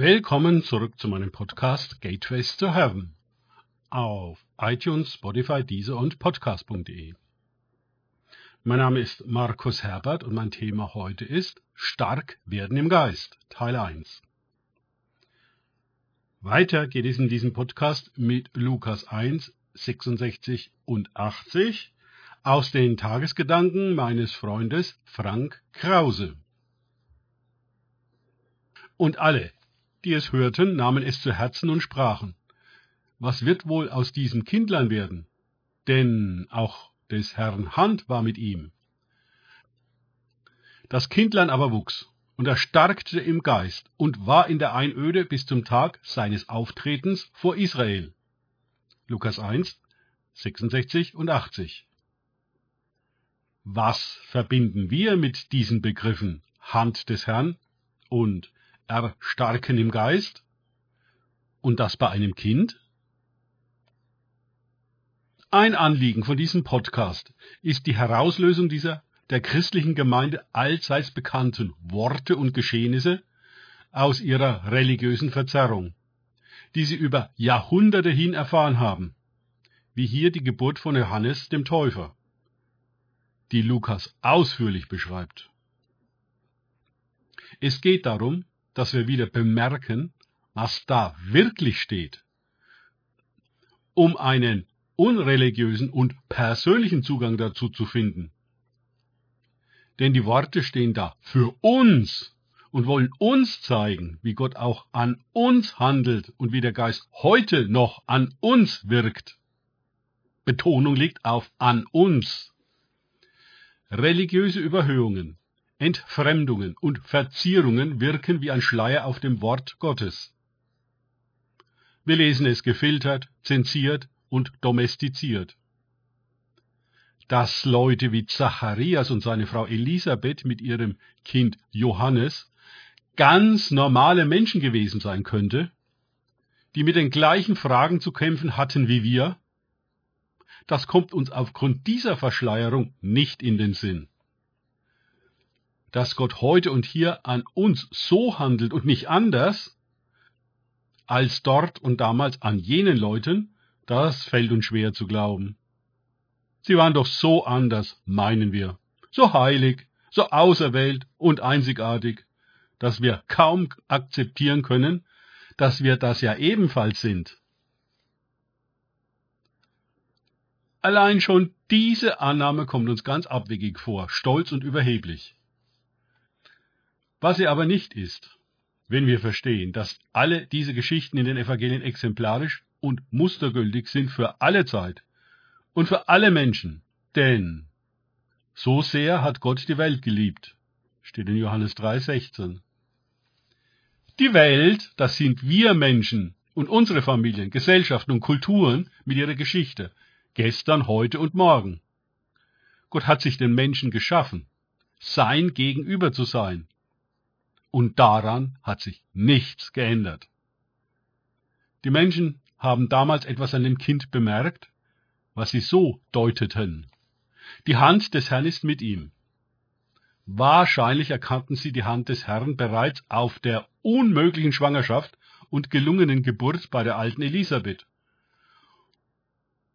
Willkommen zurück zu meinem Podcast Gateways to Heaven auf iTunes, Spotify, Deezer und Podcast.de. Mein Name ist Markus Herbert und mein Thema heute ist Stark werden im Geist, Teil 1. Weiter geht es in diesem Podcast mit Lukas 1, 66 und 80 aus den Tagesgedanken meines Freundes Frank Krause. Und alle, die es hörten, nahmen es zu Herzen und sprachen, was wird wohl aus diesem Kindlein werden? Denn auch des Herrn Hand war mit ihm. Das Kindlein aber wuchs und erstarkte im Geist und war in der Einöde bis zum Tag seines Auftretens vor Israel. Lukas 1, 66 und 80. Was verbinden wir mit diesen Begriffen Hand des Herrn und erstarken im Geist? Und das bei einem Kind? Ein Anliegen von diesem Podcast ist die Herauslösung dieser der christlichen Gemeinde allseits bekannten Worte und Geschehnisse aus ihrer religiösen Verzerrung, die sie über Jahrhunderte hin erfahren haben, wie hier die Geburt von Johannes dem Täufer, die Lukas ausführlich beschreibt. Es geht darum, dass wir wieder bemerken, was da wirklich steht, um einen unreligiösen und persönlichen Zugang dazu zu finden. Denn die Worte stehen da für uns und wollen uns zeigen, wie Gott auch an uns handelt und wie der Geist heute noch an uns wirkt. Betonung liegt auf an uns. Religiöse Überhöhungen Entfremdungen und Verzierungen wirken wie ein Schleier auf dem Wort Gottes. Wir lesen es gefiltert, zensiert und domestiziert. Dass Leute wie Zacharias und seine Frau Elisabeth mit ihrem Kind Johannes ganz normale Menschen gewesen sein könnte, die mit den gleichen Fragen zu kämpfen hatten wie wir, das kommt uns aufgrund dieser Verschleierung nicht in den Sinn dass Gott heute und hier an uns so handelt und nicht anders als dort und damals an jenen Leuten, das fällt uns schwer zu glauben. Sie waren doch so anders, meinen wir, so heilig, so auserwählt und einzigartig, dass wir kaum akzeptieren können, dass wir das ja ebenfalls sind. Allein schon diese Annahme kommt uns ganz abwegig vor, stolz und überheblich. Was sie aber nicht ist, wenn wir verstehen, dass alle diese Geschichten in den Evangelien exemplarisch und mustergültig sind für alle Zeit und für alle Menschen, denn so sehr hat Gott die Welt geliebt, steht in Johannes 3,16. Die Welt, das sind wir Menschen und unsere Familien, Gesellschaften und Kulturen mit ihrer Geschichte, gestern, heute und morgen. Gott hat sich den Menschen geschaffen, sein Gegenüber zu sein, und daran hat sich nichts geändert. Die Menschen haben damals etwas an dem Kind bemerkt, was sie so deuteten. Die Hand des Herrn ist mit ihm. Wahrscheinlich erkannten sie die Hand des Herrn bereits auf der unmöglichen Schwangerschaft und gelungenen Geburt bei der alten Elisabeth.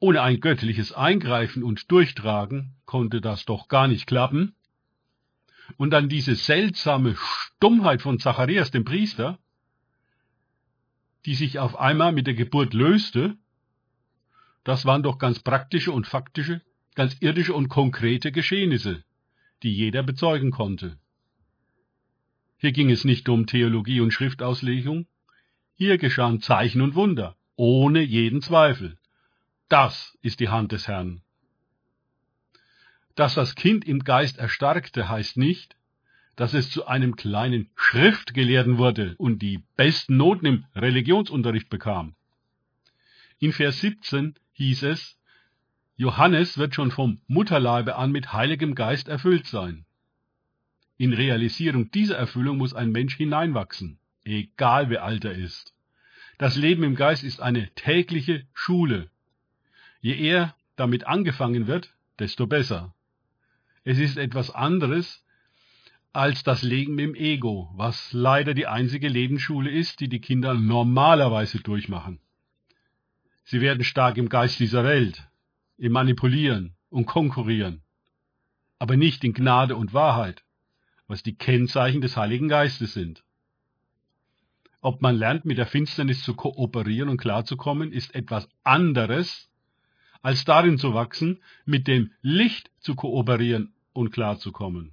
Ohne ein göttliches Eingreifen und Durchtragen konnte das doch gar nicht klappen, und dann diese seltsame Stummheit von Zacharias, dem Priester, die sich auf einmal mit der Geburt löste, das waren doch ganz praktische und faktische, ganz irdische und konkrete Geschehnisse, die jeder bezeugen konnte. Hier ging es nicht um Theologie und Schriftauslegung, hier geschahen Zeichen und Wunder, ohne jeden Zweifel. Das ist die Hand des Herrn. Dass das Kind im Geist erstarkte, heißt nicht, dass es zu einem kleinen Schriftgelehrten wurde und die besten Noten im Religionsunterricht bekam. In Vers 17 hieß es, Johannes wird schon vom Mutterleibe an mit Heiligem Geist erfüllt sein. In Realisierung dieser Erfüllung muss ein Mensch hineinwachsen, egal wie alt er ist. Das Leben im Geist ist eine tägliche Schule. Je eher damit angefangen wird, desto besser. Es ist etwas anderes, als das Leben im Ego, was leider die einzige Lebensschule ist, die die Kinder normalerweise durchmachen. Sie werden stark im Geist dieser Welt, im Manipulieren und Konkurrieren, aber nicht in Gnade und Wahrheit, was die Kennzeichen des Heiligen Geistes sind. Ob man lernt, mit der Finsternis zu kooperieren und klarzukommen, ist etwas anderes, als darin zu wachsen, mit dem Licht zu kooperieren und klarzukommen.